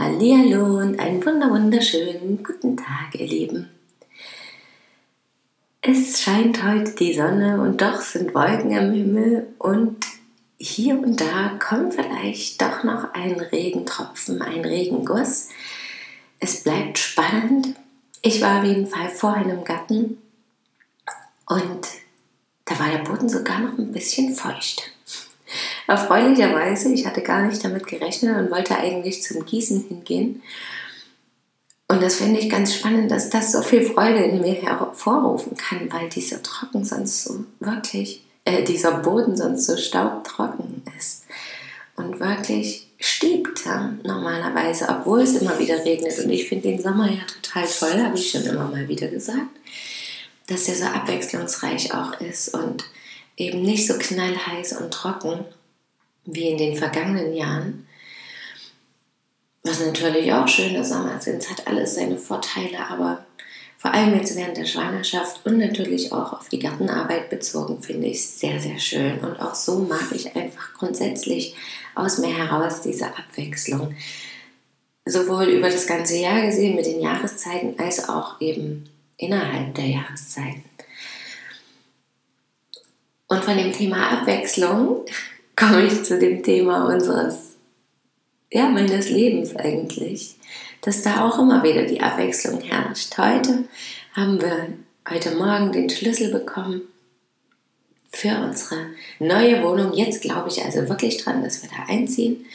Hallihallo und einen wunder wunderschönen guten Tag, ihr Lieben. Es scheint heute die Sonne und doch sind Wolken am Himmel und hier und da kommt vielleicht doch noch ein Regentropfen, ein Regenguss. Es bleibt spannend. Ich war auf jeden Fall vorhin im Garten und da war der Boden sogar noch ein bisschen feucht. Erfreulicherweise, ich hatte gar nicht damit gerechnet und wollte eigentlich zum Gießen hingehen. Und das finde ich ganz spannend, dass das so viel Freude in mir hervorrufen kann, weil dieser Trocken sonst so wirklich, äh, dieser Boden sonst so staubtrocken ist und wirklich stiebt ja, normalerweise, obwohl es immer wieder regnet. Und ich finde den Sommer ja total toll, habe ich schon immer mal wieder gesagt, dass der so abwechslungsreich auch ist und eben nicht so knallheiß und trocken wie in den vergangenen Jahren. Was natürlich auch schöne Sommer sind, es hat alles seine Vorteile, aber vor allem jetzt während der Schwangerschaft und natürlich auch auf die Gartenarbeit bezogen, finde ich sehr, sehr schön. Und auch so mag ich einfach grundsätzlich aus mir heraus diese Abwechslung. Sowohl über das ganze Jahr gesehen mit den Jahreszeiten als auch eben innerhalb der Jahreszeiten. Und von dem Thema Abwechslung komme ich zu dem Thema unseres, ja, meines Lebens eigentlich, dass da auch immer wieder die Abwechslung herrscht. Heute haben wir heute Morgen den Schlüssel bekommen für unsere neue Wohnung. Jetzt glaube ich also wirklich dran, dass wir da einziehen.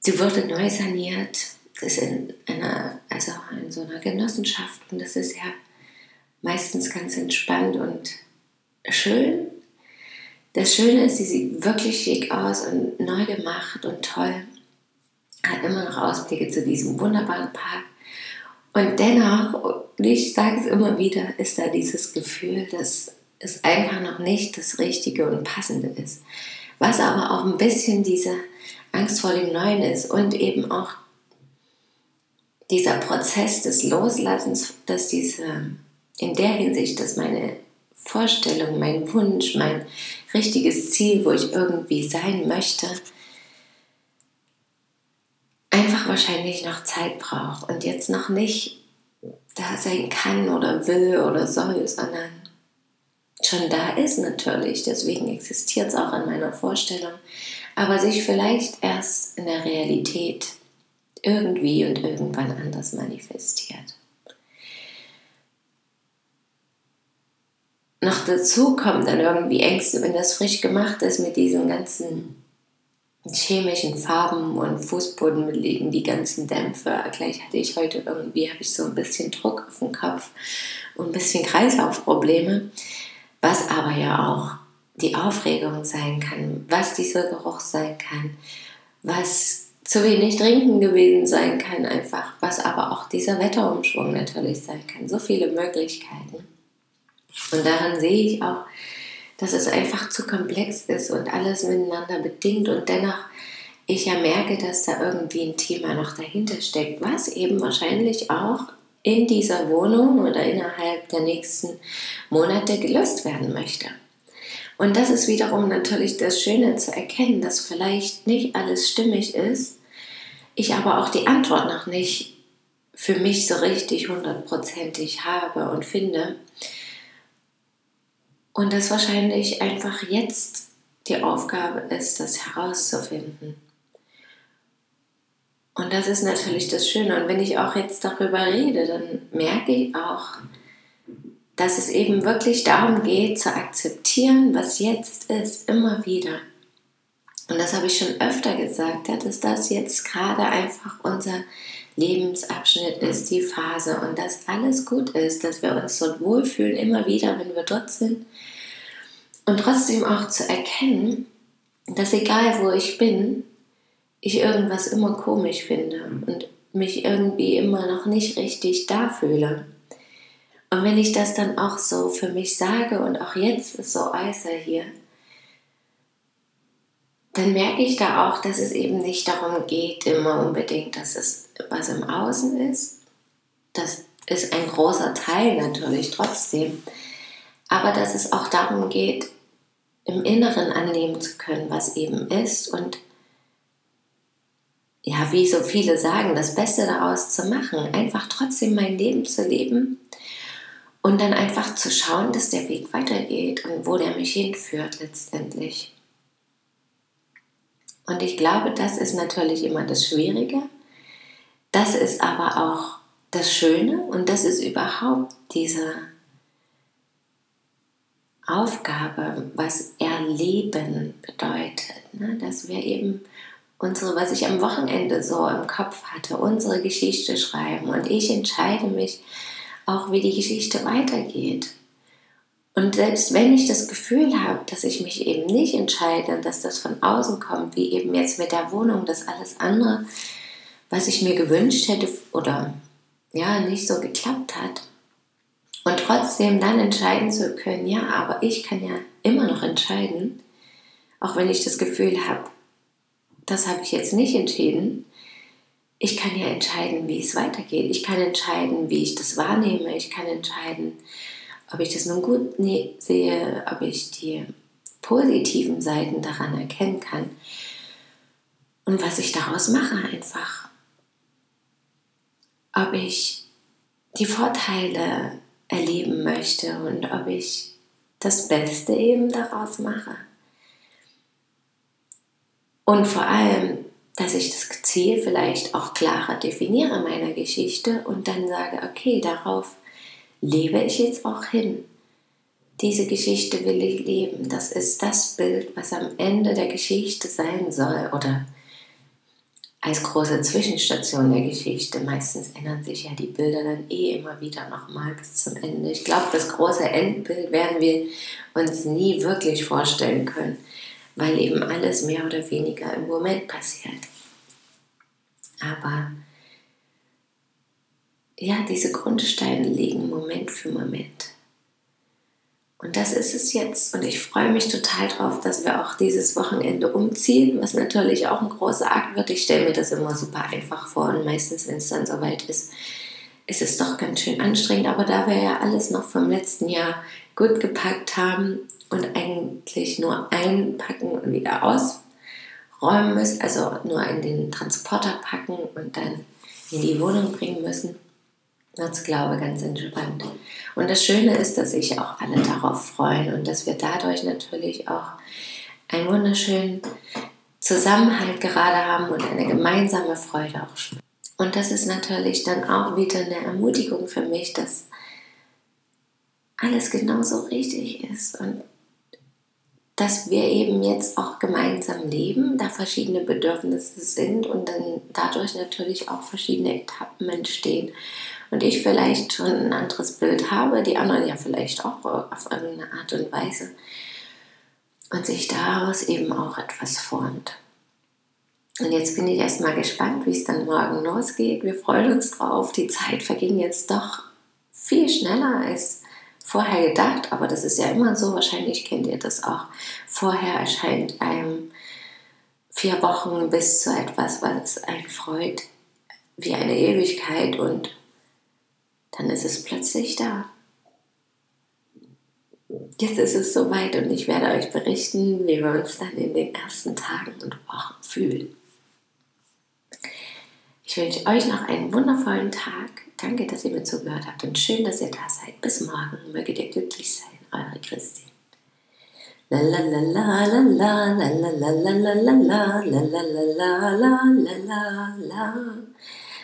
Sie wurde neu saniert. Ist in einer, also in so einer Genossenschaft und das ist ja meistens ganz entspannt und schön. Das Schöne ist, sie sieht wirklich schick aus und neu gemacht und toll. Hat immer noch Ausblicke zu diesem wunderbaren Park. Und dennoch, ich sage es immer wieder, ist da dieses Gefühl, dass es einfach noch nicht das Richtige und Passende ist. Was aber auch ein bisschen diese Angst vor dem Neuen ist und eben auch dieser Prozess des Loslassens, dass diese, in der Hinsicht, dass meine Vorstellung, mein Wunsch, mein richtiges Ziel, wo ich irgendwie sein möchte, einfach wahrscheinlich noch Zeit braucht und jetzt noch nicht da sein kann oder will oder soll, sondern schon da ist natürlich. Deswegen existiert es auch in meiner Vorstellung, aber sich vielleicht erst in der Realität irgendwie und irgendwann anders manifestiert. Noch dazu kommen dann irgendwie Ängste, wenn das frisch gemacht ist mit diesen ganzen chemischen Farben und Fußboden liegen die ganzen Dämpfe. Gleich hatte ich heute irgendwie, habe ich so ein bisschen Druck auf dem Kopf und ein bisschen Kreislaufprobleme, was aber ja auch die Aufregung sein kann, was dieser Geruch sein kann, was zu wenig trinken gewesen sein kann einfach, was aber auch dieser Wetterumschwung natürlich sein kann. So viele Möglichkeiten. Und daran sehe ich auch, dass es einfach zu komplex ist und alles miteinander bedingt und dennoch ich ja merke, dass da irgendwie ein Thema noch dahinter steckt, was eben wahrscheinlich auch in dieser Wohnung oder innerhalb der nächsten Monate gelöst werden möchte. Und das ist wiederum natürlich das Schöne zu erkennen, dass vielleicht nicht alles stimmig ist, ich aber auch die Antwort noch nicht für mich so richtig hundertprozentig habe und finde. Und das wahrscheinlich einfach jetzt die Aufgabe ist, das herauszufinden. Und das ist natürlich das Schöne. Und wenn ich auch jetzt darüber rede, dann merke ich auch, dass es eben wirklich darum geht, zu akzeptieren, was jetzt ist, immer wieder. Und das habe ich schon öfter gesagt, dass das jetzt gerade einfach unser Lebensabschnitt ist, die Phase und dass alles gut ist, dass wir uns so wohlfühlen, immer wieder, wenn wir dort sind. Und trotzdem auch zu erkennen, dass egal wo ich bin, ich irgendwas immer komisch finde und mich irgendwie immer noch nicht richtig da fühle. Und wenn ich das dann auch so für mich sage und auch jetzt so äußere hier, dann merke ich da auch, dass es eben nicht darum geht, immer unbedingt, dass es was im Außen ist. Das ist ein großer Teil natürlich trotzdem. Aber dass es auch darum geht, im Inneren annehmen zu können, was eben ist und ja, wie so viele sagen, das Beste daraus zu machen, einfach trotzdem mein Leben zu leben und dann einfach zu schauen, dass der Weg weitergeht und wo der mich hinführt letztendlich. Und ich glaube, das ist natürlich immer das Schwierige. Das ist aber auch das Schöne und das ist überhaupt diese Aufgabe, was Erleben bedeutet. Ne? Dass wir eben unsere, was ich am Wochenende so im Kopf hatte, unsere Geschichte schreiben und ich entscheide mich auch, wie die Geschichte weitergeht. Und selbst wenn ich das Gefühl habe, dass ich mich eben nicht entscheide und dass das von außen kommt, wie eben jetzt mit der Wohnung, dass alles andere, was ich mir gewünscht hätte oder ja, nicht so geklappt hat. Und trotzdem dann entscheiden zu können, ja, aber ich kann ja immer noch entscheiden, auch wenn ich das Gefühl habe, das habe ich jetzt nicht entschieden. Ich kann ja entscheiden, wie es weitergeht. Ich kann entscheiden, wie ich das wahrnehme. Ich kann entscheiden, ob ich das nun gut ne-, sehe, ob ich die positiven Seiten daran erkennen kann und was ich daraus mache einfach. Ob ich die Vorteile erleben möchte und ob ich das Beste eben daraus mache. Und vor allem, dass ich das Ziel vielleicht auch klarer definiere meiner Geschichte und dann sage, okay, darauf lebe ich jetzt auch hin. Diese Geschichte will ich leben. Das ist das Bild, was am Ende der Geschichte sein soll oder als große Zwischenstation der Geschichte. Meistens ändern sich ja die Bilder dann eh immer wieder nochmal bis zum Ende. Ich glaube, das große Endbild werden wir uns nie wirklich vorstellen können, weil eben alles mehr oder weniger im Moment passiert. Aber ja, diese Grundsteine liegen Moment für Moment. Und das ist es jetzt. Und ich freue mich total drauf, dass wir auch dieses Wochenende umziehen, was natürlich auch ein großer Akt wird. Ich stelle mir das immer super einfach vor und meistens, wenn es dann soweit ist, ist es doch ganz schön anstrengend. Aber da wir ja alles noch vom letzten Jahr gut gepackt haben und eigentlich nur einpacken und wieder ausräumen müssen, also nur in den Transporter packen und dann in die Wohnung bringen müssen, als Glaube ganz entspannt. Und das Schöne ist, dass sich auch alle darauf freuen und dass wir dadurch natürlich auch einen wunderschönen Zusammenhalt gerade haben und eine gemeinsame Freude auch spüren. Und das ist natürlich dann auch wieder eine Ermutigung für mich, dass alles genauso richtig ist und dass wir eben jetzt auch gemeinsam leben, da verschiedene Bedürfnisse sind und dann dadurch natürlich auch verschiedene Etappen entstehen und ich vielleicht schon ein anderes Bild habe, die anderen ja vielleicht auch auf irgendeine Art und Weise und sich daraus eben auch etwas formt. Und jetzt bin ich erstmal gespannt, wie es dann morgen losgeht. Wir freuen uns drauf. Die Zeit verging jetzt doch viel schneller als vorher gedacht, aber das ist ja immer so. Wahrscheinlich kennt ihr das auch. Vorher erscheint einem vier Wochen bis zu etwas, was einen freut, wie eine Ewigkeit und dann ist es plötzlich da. Jetzt ist es soweit und ich werde euch berichten, wie wir uns dann in den ersten Tagen und Wochen fühlen. Ich wünsche euch noch einen wundervollen Tag. Danke, dass ihr mir zugehört habt und schön, dass ihr da seid. Bis morgen. Möget ihr glücklich sein. Eure Christine.